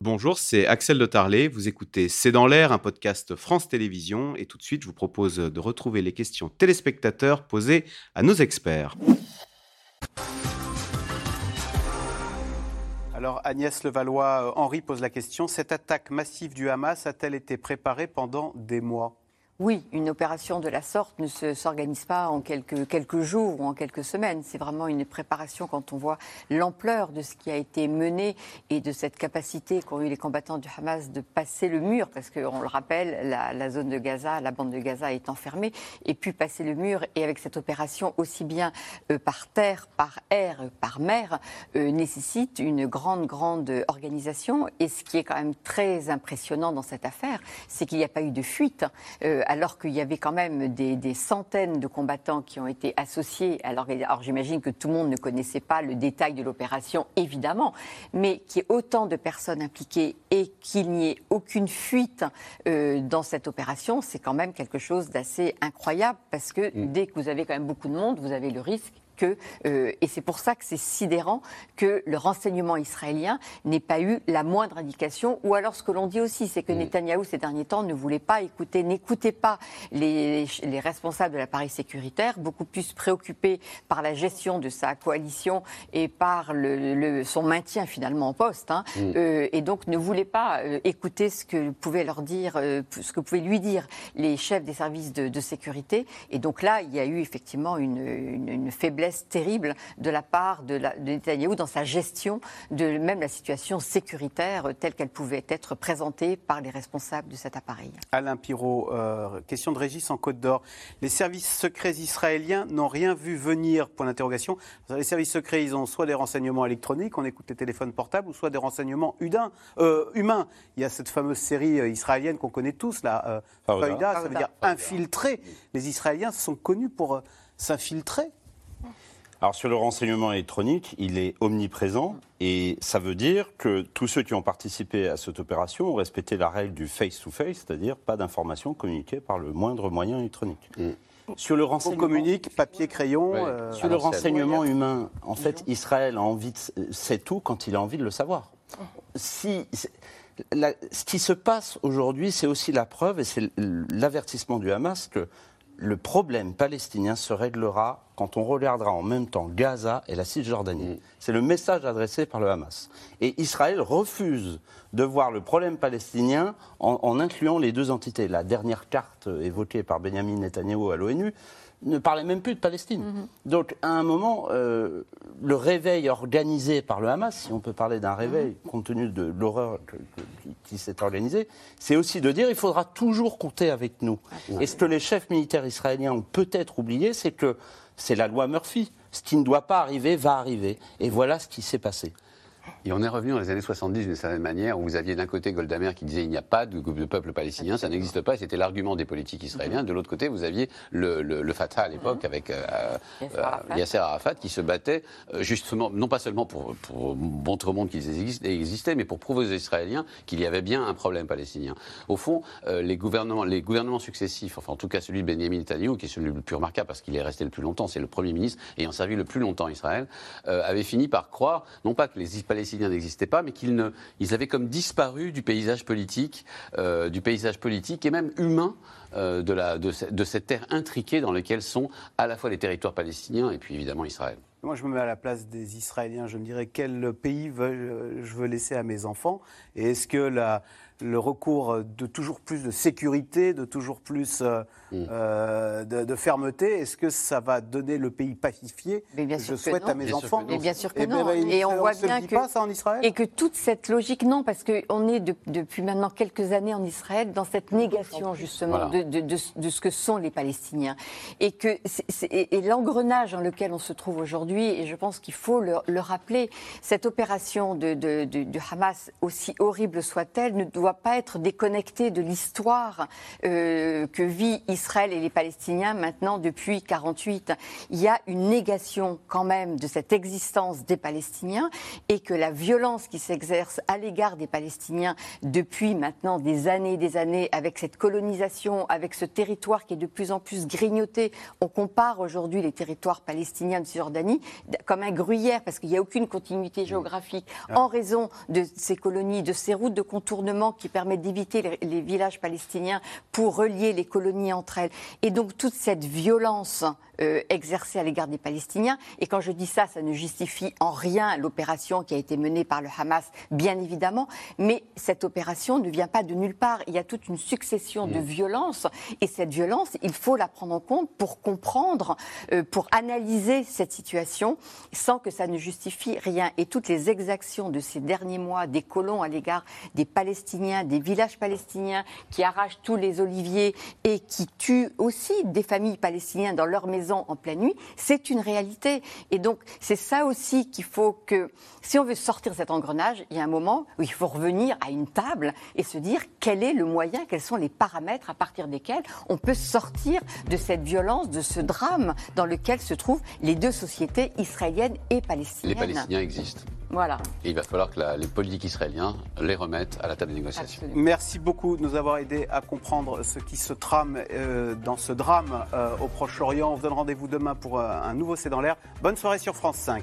Bonjour, c'est Axel de Tarlet. Vous écoutez C'est dans l'air, un podcast France Télévisions. Et tout de suite, je vous propose de retrouver les questions téléspectateurs posées à nos experts. Alors Agnès Levallois, Henri pose la question, cette attaque massive du Hamas a-t-elle été préparée pendant des mois? Oui, une opération de la sorte ne s'organise pas en quelques, jours ou en quelques semaines. C'est vraiment une préparation quand on voit l'ampleur de ce qui a été mené et de cette capacité qu'ont eu les combattants du Hamas de passer le mur, parce qu'on le rappelle, la, zone de Gaza, la bande de Gaza est enfermée, et puis passer le mur, et avec cette opération aussi bien euh, par terre, par air, par mer, euh, nécessite une grande, grande organisation. Et ce qui est quand même très impressionnant dans cette affaire, c'est qu'il n'y a pas eu de fuite. Euh, alors qu'il y avait quand même des, centaines de combattants qui ont été associés. Alors, alors j'imagine que tout le monde ne connaissait pas le détail de l'opération, évidemment, mais qu'il y ait autant de personnes impliquées et qu'il n'y ait aucune fuite euh, dans cette opération, c'est quand même quelque chose d'assez incroyable parce que mm. dès que vous avez quand même beaucoup de monde, vous avez le risque euh, et c'est pour ça que c'est sidérant que le renseignement israélien n'ait pas eu la moindre indication, ou alors ce que l'on dit aussi, c'est que mm. Netanyahou ces derniers temps ne voulait pas écouter, n'écoutait pas les, responsables de l'appareil sécuritaire, beaucoup plus préoccupé par la gestion de sa coalition et par le, son maintien finalement en poste, hein. mm. euh, et donc ne voulait pas euh, écouter ce que pouvaient leur dire, ce que pouvaient lui dire les chefs des services de, sécurité. Et donc là, il y a eu effectivement une faiblesse terrible de la part de, la, de Netanyahou dans sa gestion de même la situation sécuritaire telle qu'elle pouvait être présentée par les responsables de cet appareil. Alain Pirot, euh, question de Régis en Côte d'Or. Les services secrets israéliens n'ont rien vu venir, point d'interrogation. Les services secrets, ils ont soit des renseignements électroniques, on écoute les téléphones portables, ou soit des renseignements euh, humains. Il y a cette fameuse série euh, israélienne qu'on connaît tous, là, Feuida, ça veut dire infiltrer. Les Israéliens sont connus pour s'infiltrer alors sur le renseignement électronique, il est omniprésent et ça veut dire que tous ceux qui ont participé à cette opération ont respecté la règle du face-to-face, c'est-à-dire pas d'informations communiquées par le moindre moyen électronique. Mm. Sur le renseignement, On communique papier, crayon. Euh, sur le renseignement humain, en fait, Israël a envie de, sait tout quand il a envie de le savoir. Si ce qui se passe aujourd'hui, c'est aussi la preuve et c'est l'avertissement du Hamas que le problème palestinien se réglera quand on regardera en même temps Gaza et la Cisjordanie. Mm. C'est le message adressé par le Hamas. Et Israël refuse de voir le problème palestinien en, incluant les deux entités. La dernière carte évoquée par Benjamin Netanyahu à l'ONU ne parlait même plus de Palestine. Mm-hmm. Donc, à un moment, euh, le réveil organisé par le Hamas, si on peut parler d'un réveil, mm-hmm. compte tenu de l'horreur qui, s'est organisée, c'est aussi de dire il faudra toujours compter avec nous. Et ce que les chefs militaires israéliens ont peut-être oublié, c'est que c'est la loi Murphy. Ce qui ne doit pas arriver va arriver. Et voilà ce qui s'est passé. Et on est revenu dans les années 70 d'une certaine manière, où vous aviez d'un côté Goldamer qui disait il n'y a pas de, peuple palestinien, ça n'existe pas, c'était l'argument des politiques israéliens. De l'autre côté, vous aviez le, le, Fatah à l'époque, avec euh, euh, Yasser Arafat, qui se battait euh, justement, non pas seulement pour, pour montrer au monde qu'ils existaient, mais pour prouver aux Israéliens qu'il y avait bien un problème palestinien. Au fond, les, gouvernements, les gouvernements successifs, enfin en tout cas celui de Benjamin Netanyahu, qui est celui le plus remarquable parce qu'il est resté le plus longtemps, c'est le Premier ministre ayant servi le plus longtemps Israël, avait fini par croire, non pas que les Palestiniens n'existaient pas, mais qu'ils ne, ils avaient comme disparu du paysage politique, euh, du paysage politique et même humain euh, de, la, de, de, cette terre intriquée dans laquelle sont à la fois les territoires palestiniens et puis évidemment Israël. Moi, je me mets à la place des Israéliens. Je me dirais quel pays veux, je veux laisser à mes enfants? Et est-ce que la, le recours de toujours plus de sécurité, de toujours plus euh, mm. euh, de, fermeté, est-ce que ça va donner le pays pacifié? Mais bien sûr je souhaite à mes enfants Mais bien sûr que eh ben, non. et on voit bien que pas, ça en Israël? et que toute cette logique non, parce qu'on est depuis maintenant quelques années en Israël dans cette négation justement de, de, ce que sont les Palestiniens et que l'engrenage dans lequel on se trouve aujourd'hui. Et je pense qu'il faut le, le, rappeler. Cette opération de, du Hamas, aussi horrible soit-elle, ne doit pas être déconnecté de l'histoire euh, que vit Israël et les Palestiniens maintenant depuis 48. Il y a une négation quand même de cette existence des Palestiniens et que la violence qui s'exerce à l'égard des Palestiniens depuis maintenant des années et des années avec cette colonisation, avec ce territoire qui est de plus en plus grignoté. On compare aujourd'hui les territoires palestiniens de Cisjordanie comme un gruyère parce qu'il n'y a aucune continuité géographique en raison de ces colonies, de ces routes de contournement qui permettent d'éviter les, villages palestiniens pour relier les colonies entre elles. Et donc toute cette violence euh, exercée à l'égard des Palestiniens. Et quand je dis ça, ça ne justifie en rien l'opération qui a été menée par le Hamas, bien évidemment. Mais cette opération ne vient pas de nulle part. Il y a toute une succession de violences. Et cette violence, il faut la prendre en compte pour comprendre, euh, pour analyser cette situation, sans que ça ne justifie rien. Et toutes les exactions de ces derniers mois des colons à l'égard des Palestiniens, des villages palestiniens, qui arrachent tous les oliviers et qui tuent aussi des familles palestiniennes dans leurs en pleine nuit, c'est une réalité. Et donc, c'est ça aussi qu'il faut que, si on veut sortir de cet engrenage, il y a un moment où il faut revenir à une table et se dire quel est le moyen, quels sont les paramètres à partir desquels on peut sortir de cette violence, de ce drame dans lequel se trouvent les deux sociétés israéliennes et palestiniennes. Les Palestiniens existent. Voilà. Et il va falloir que les politiques israéliens les remettent à la table des négociations. Merci beaucoup de nous avoir aidé à comprendre ce qui se trame euh, dans ce drame euh, au Proche-Orient. On vous donne rendez-vous demain pour euh, un nouveau C'est dans l'air. Bonne soirée sur France 5.